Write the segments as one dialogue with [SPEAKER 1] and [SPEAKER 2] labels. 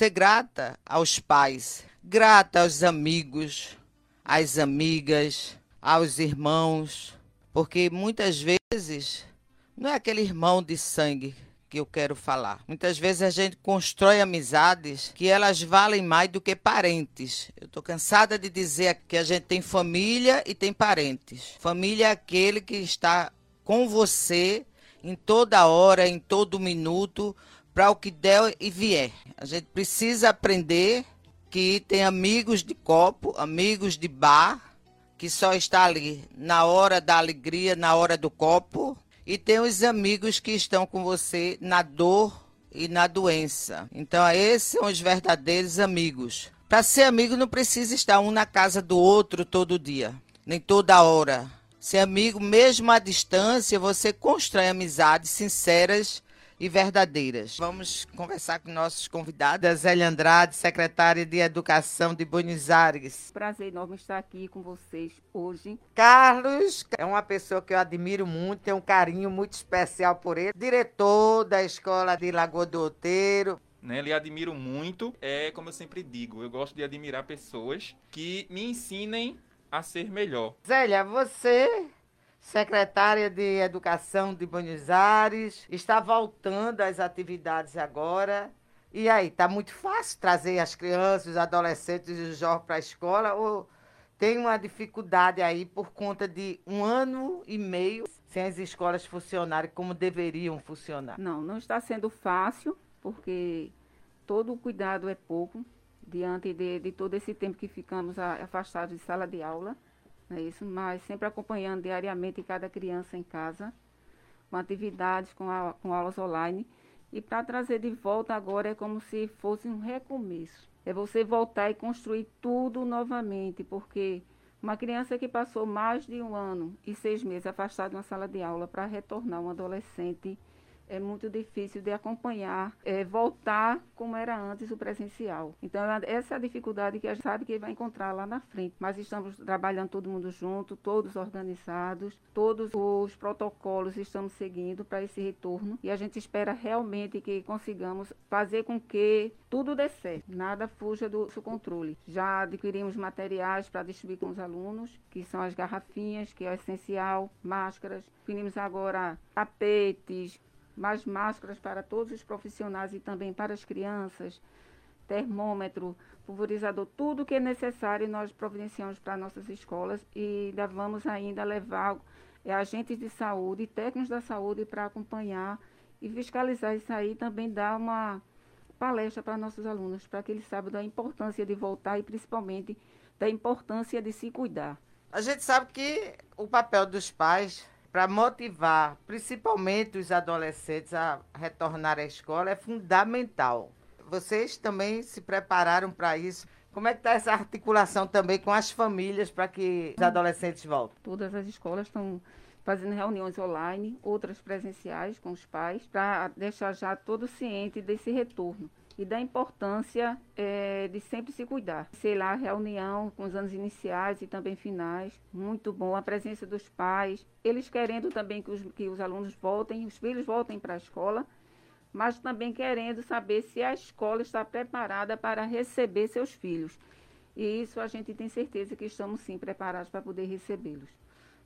[SPEAKER 1] ser grata aos pais, grata aos amigos, às amigas, aos irmãos, porque muitas vezes não é aquele irmão de sangue que eu quero falar. Muitas vezes a gente constrói amizades que elas valem mais do que parentes. Eu estou cansada de dizer que a gente tem família e tem parentes. Família é aquele que está com você em toda hora, em todo minuto, para o que der e vier. A gente precisa aprender que tem amigos de copo, amigos de bar, que só está ali na hora da alegria, na hora do copo, e tem os amigos que estão com você na dor e na doença. Então, esses são os verdadeiros amigos. Para ser amigo, não precisa estar um na casa do outro todo dia, nem toda hora. Ser amigo, mesmo à distância, você constrói amizades sinceras e verdadeiras. Vamos conversar com nossos convidados. Zélia Andrade, secretária de Educação de Buenos Aires.
[SPEAKER 2] Prazer enorme estar aqui com vocês hoje.
[SPEAKER 1] Carlos é uma pessoa que eu admiro muito, tenho um carinho muito especial por ele. Diretor da Escola de Lagoa do Outeiro.
[SPEAKER 3] Né, lhe admiro muito. É como eu sempre digo, eu gosto de admirar pessoas que me ensinem a ser melhor.
[SPEAKER 1] Zélia, você secretária de Educação de Buenos Aires, está voltando às atividades agora. E aí, tá muito fácil trazer as crianças, os adolescentes e os jovens para a escola ou tem uma dificuldade aí por conta de um ano e meio sem as escolas funcionarem como deveriam funcionar?
[SPEAKER 2] Não, não está sendo fácil, porque todo o cuidado é pouco diante de, de todo esse tempo que ficamos afastados de sala de aula é isso, mas sempre acompanhando diariamente cada criança em casa, com atividades, com, a, com aulas online. E para trazer de volta agora é como se fosse um recomeço. É você voltar e construir tudo novamente, porque uma criança que passou mais de um ano e seis meses afastada de uma sala de aula para retornar um adolescente é muito difícil de acompanhar, é, voltar como era antes o presencial. Então, essa é a dificuldade que a gente sabe que vai encontrar lá na frente. Mas estamos trabalhando todo mundo junto, todos organizados, todos os protocolos estamos seguindo para esse retorno e a gente espera realmente que consigamos fazer com que tudo dê certo, nada fuja do seu controle. Já adquirimos materiais para distribuir com os alunos, que são as garrafinhas, que é essencial, máscaras. Adquirimos agora tapetes, mais máscaras para todos os profissionais e também para as crianças, termômetro, pulverizador, tudo que é necessário nós providenciamos para nossas escolas e ainda vamos ainda levar é, agentes de saúde, técnicos da saúde para acompanhar e fiscalizar isso aí também dar uma palestra para nossos alunos, para que eles saibam da importância de voltar e principalmente da importância de se cuidar.
[SPEAKER 1] A gente sabe que o papel dos pais para motivar principalmente os adolescentes a retornar à escola é fundamental. Vocês também se prepararam para isso? Como é que está essa articulação também com as famílias para que os adolescentes voltem?
[SPEAKER 2] Todas as escolas estão fazendo reuniões online, outras presenciais com os pais, para deixar já todo ciente desse retorno e da importância é, de sempre se cuidar. Sei lá, reunião com os anos iniciais e também finais, muito bom. A presença dos pais, eles querendo também que os, que os alunos voltem, os filhos voltem para a escola, mas também querendo saber se a escola está preparada para receber seus filhos. E isso a gente tem certeza que estamos sim preparados para poder recebê-los.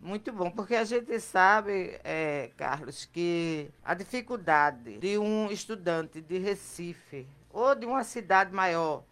[SPEAKER 1] Muito bom, porque a gente sabe, é, Carlos, que a dificuldade de um estudante de Recife ou de uma cidade maior,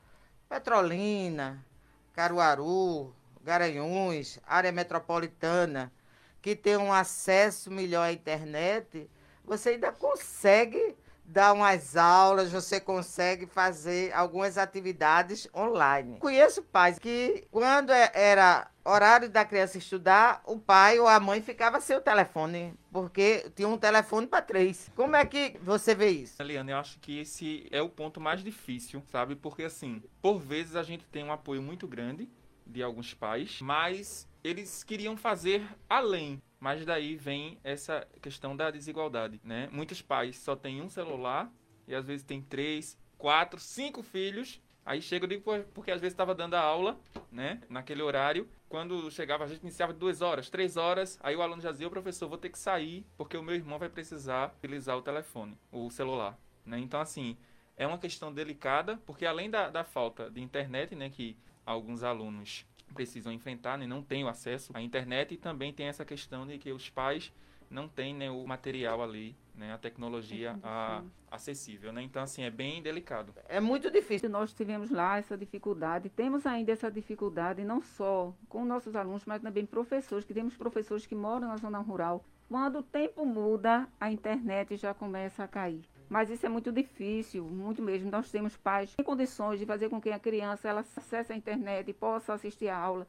[SPEAKER 1] Petrolina, Caruaru, Garanhuns, área metropolitana, que tem um acesso melhor à internet, você ainda consegue dar umas aulas, você consegue fazer algumas atividades online. Conheço pais que, quando é, era horário da criança estudar, o pai ou a mãe ficava sem o telefone, porque tinha um telefone para três. Como é que você vê isso?
[SPEAKER 3] Eliane, eu acho que esse é o ponto mais difícil, sabe? Porque, assim, por vezes a gente tem um apoio muito grande de alguns pais, mas eles queriam fazer além. Mas daí vem essa questão da desigualdade, né? Muitos pais só têm um celular e às vezes tem três, quatro, cinco filhos. Aí chega, eu porque às vezes estava dando a aula, né? Naquele horário. Quando chegava, a gente iniciava duas horas, três horas. Aí o aluno já dizia, professor, vou ter que sair, porque o meu irmão vai precisar utilizar o telefone, o celular. Né? Então, assim, é uma questão delicada, porque além da, da falta de internet, né, que alguns alunos precisam enfrentar, né, não têm o acesso à internet, e também tem essa questão de que os pais não têm né, o material ali, né, a tecnologia a, acessível. Né? Então, assim, é bem delicado.
[SPEAKER 1] É muito difícil.
[SPEAKER 2] Nós tivemos lá essa dificuldade, temos ainda essa dificuldade, não só com nossos alunos, mas também professores, que temos professores que moram na zona rural. Quando o tempo muda, a internet já começa a cair. Mas isso é muito difícil, muito mesmo. Nós temos pais em condições de fazer com que a criança ela acesse a internet e possa assistir a aula,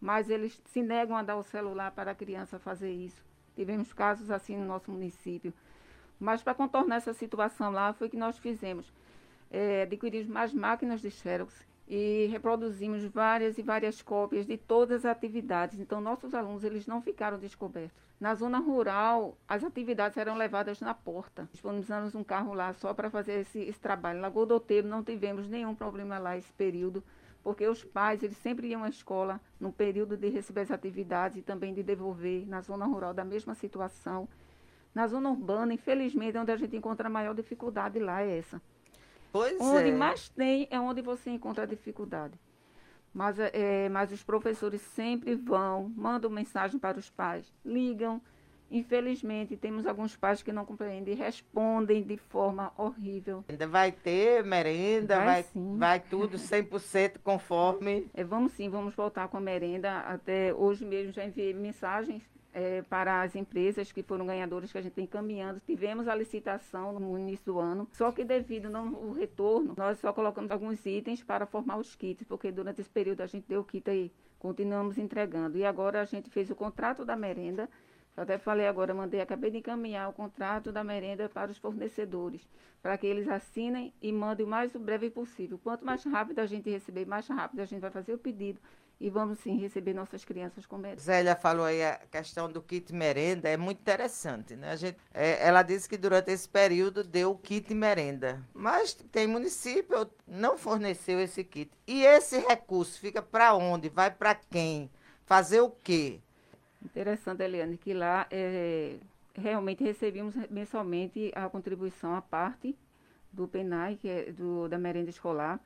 [SPEAKER 2] mas eles se negam a dar o celular para a criança fazer isso. Tivemos casos assim no nosso município. Mas para contornar essa situação lá, foi que nós fizemos. É, adquirimos mais máquinas de Xerox e reproduzimos várias e várias cópias de todas as atividades. Então, nossos alunos eles não ficaram descobertos. Na zona rural, as atividades eram levadas na porta. Disponibilizamos um carro lá só para fazer esse, esse trabalho. Lagoa do Outeiro não tivemos nenhum problema lá esse período, porque os pais eles sempre iam à escola no período de receber as atividades e também de devolver. Na zona rural, da mesma situação. Na zona urbana, infelizmente, é onde a gente encontra a maior dificuldade lá é essa.
[SPEAKER 1] Pois
[SPEAKER 2] onde
[SPEAKER 1] é.
[SPEAKER 2] mais tem é onde você encontra dificuldade. Mas, é, mas os professores sempre vão, mandam mensagem para os pais, ligam. Infelizmente, temos alguns pais que não compreendem, respondem de forma horrível.
[SPEAKER 1] Ainda vai ter merenda,
[SPEAKER 2] Vai
[SPEAKER 1] vai,
[SPEAKER 2] sim.
[SPEAKER 1] vai tudo 100% conforme.
[SPEAKER 2] É, vamos sim, vamos voltar com a merenda. Até hoje mesmo já enviei mensagens é, para as empresas que foram ganhadoras que a gente tem encaminhando. Tivemos a licitação no início do ano, só que devido não, o retorno, nós só colocamos alguns itens para formar os kits, porque durante esse período a gente deu o kit aí, continuamos entregando. E agora a gente fez o contrato da merenda. Eu até falei agora, mandei, acabei de encaminhar o contrato da merenda para os fornecedores, para que eles assinem e mandem o mais breve possível. Quanto mais rápido a gente receber, mais rápido a gente vai fazer o pedido e vamos sim receber nossas crianças com merenda.
[SPEAKER 1] Zélia falou aí a questão do kit merenda, é muito interessante, né? A gente, é, ela disse que durante esse período deu o kit merenda, mas tem município não forneceu esse kit. E esse recurso fica para onde? Vai para quem? Fazer o quê?
[SPEAKER 2] Interessante, Eliane, que lá é, realmente recebíamos mensalmente a contribuição à parte do PENAI, que é do, da merenda escolar.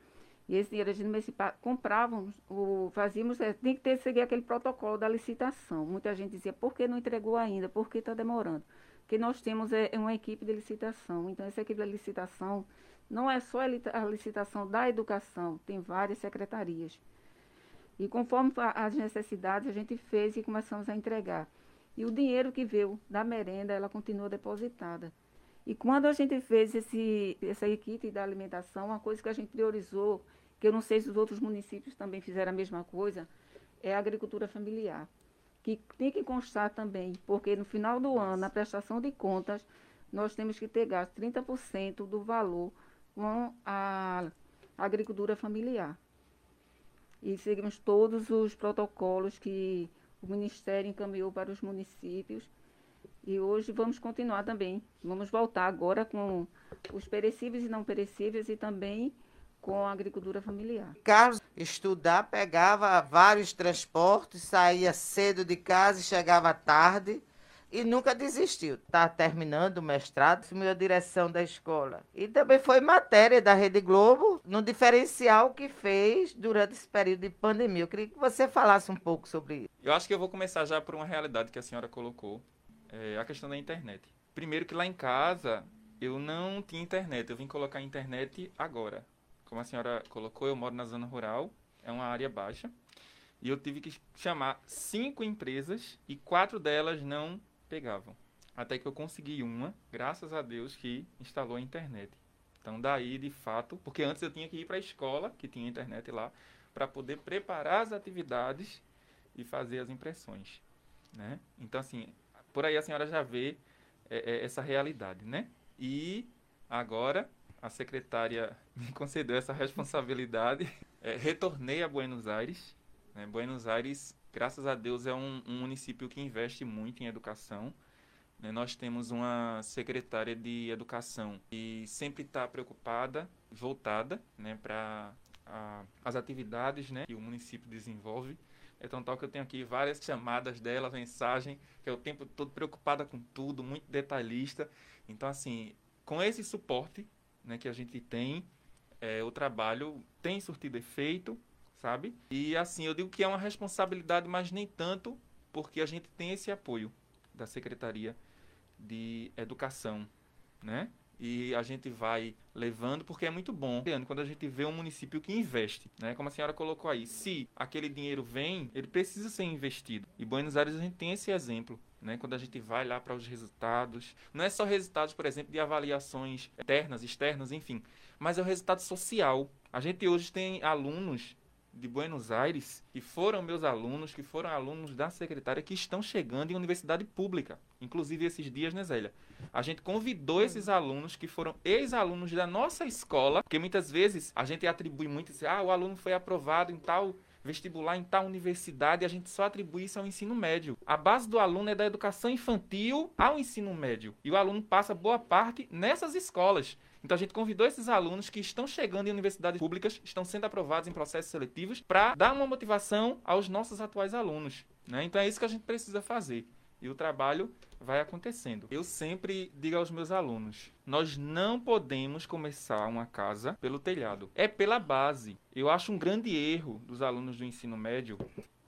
[SPEAKER 2] E esse dinheiro a gente municipal comprávamos, o, fazíamos, é, tem que ter seguir aquele protocolo da licitação. Muita gente dizia, por que não entregou ainda? Por que está demorando? Porque nós temos é, uma equipe de licitação. Então, essa equipe de licitação não é só a, li- a licitação da educação, tem várias secretarias. E conforme as necessidades, a gente fez e começamos a entregar. E o dinheiro que veio da merenda, ela continua depositada. E quando a gente fez esse, essa equipe da alimentação, uma coisa que a gente priorizou, que eu não sei se os outros municípios também fizeram a mesma coisa, é a agricultura familiar. Que tem que constar também, porque no final do ano, na prestação de contas, nós temos que ter gasto 30% do valor com a agricultura familiar e seguimos todos os protocolos que o Ministério encaminhou para os municípios. E hoje vamos continuar também. Vamos voltar agora com os perecíveis e não perecíveis e também com a agricultura familiar.
[SPEAKER 1] Carlos estudar, pegava vários transportes, saía cedo de casa e chegava tarde e nunca desistiu. Está terminando o mestrado, assumiu a direção da escola. E também foi matéria da Rede Globo no diferencial que fez durante esse período de pandemia. Eu queria que você falasse um pouco sobre isso.
[SPEAKER 3] Eu acho que eu vou começar já por uma realidade que a senhora colocou, é a questão da internet. Primeiro que lá em casa eu não tinha internet, eu vim colocar a internet agora. Como a senhora colocou, eu moro na zona rural, é uma área baixa, e eu tive que chamar cinco empresas e quatro delas não pegavam. Até que eu consegui uma, graças a Deus, que instalou a internet. Então daí, de fato, porque antes eu tinha que ir para a escola, que tinha internet lá, para poder preparar as atividades e fazer as impressões, né? Então assim, por aí a senhora já vê é, é, essa realidade, né? E agora a secretária me concedeu essa responsabilidade. É, retornei a Buenos Aires. Né? Buenos Aires, graças a Deus, é um, um município que investe muito em educação. né? Nós temos uma secretária de educação que sempre está preocupada, voltada né, para as atividades né, que o município desenvolve. É tão tal que eu tenho aqui várias chamadas dela, mensagem, que é o tempo todo preocupada com tudo, muito detalhista. Então, assim, com esse suporte né, que a gente tem, é, o trabalho tem surtido efeito, sabe? E assim, eu digo que é uma responsabilidade, mas nem tanto, porque a gente tem esse apoio da Secretaria de Educação, né? E a gente vai levando, porque é muito bom quando a gente vê um município que investe, né? Como a senhora colocou aí, se aquele dinheiro vem, ele precisa ser investido. E Buenos Aires a gente tem esse exemplo. Né, quando a gente vai lá para os resultados, não é só resultados, por exemplo, de avaliações internas, externas, enfim, mas é o resultado social. A gente hoje tem alunos de Buenos Aires, que foram meus alunos, que foram alunos da secretária, que estão chegando em universidade pública. Inclusive esses dias, né, Zélia? A gente convidou esses alunos que foram ex-alunos da nossa escola, porque muitas vezes a gente atribui muito, ah, o aluno foi aprovado em tal vestibular em tal universidade, a gente só atribui isso ao ensino médio. A base do aluno é da educação infantil ao ensino médio. E o aluno passa boa parte nessas escolas. Então a gente convidou esses alunos que estão chegando em universidades públicas, estão sendo aprovados em processos seletivos, para dar uma motivação aos nossos atuais alunos. Né? Então é isso que a gente precisa fazer. E o trabalho vai acontecendo. Eu sempre digo aos meus alunos: nós não podemos começar uma casa pelo telhado, é pela base. Eu acho um grande erro dos alunos do ensino médio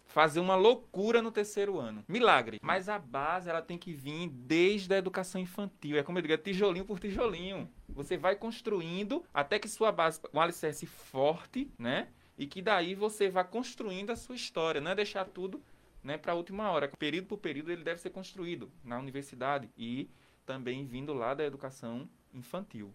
[SPEAKER 3] fazer uma loucura no terceiro ano. Milagre. Mas a base ela tem que vir desde a educação infantil. É como eu digo, é tijolinho por tijolinho. Você vai construindo até que sua base, um alicerce forte, né? E que daí você vá construindo a sua história. Não é deixar tudo né, para a última hora. Período por período ele deve ser construído na universidade e também vindo lá da educação infantil.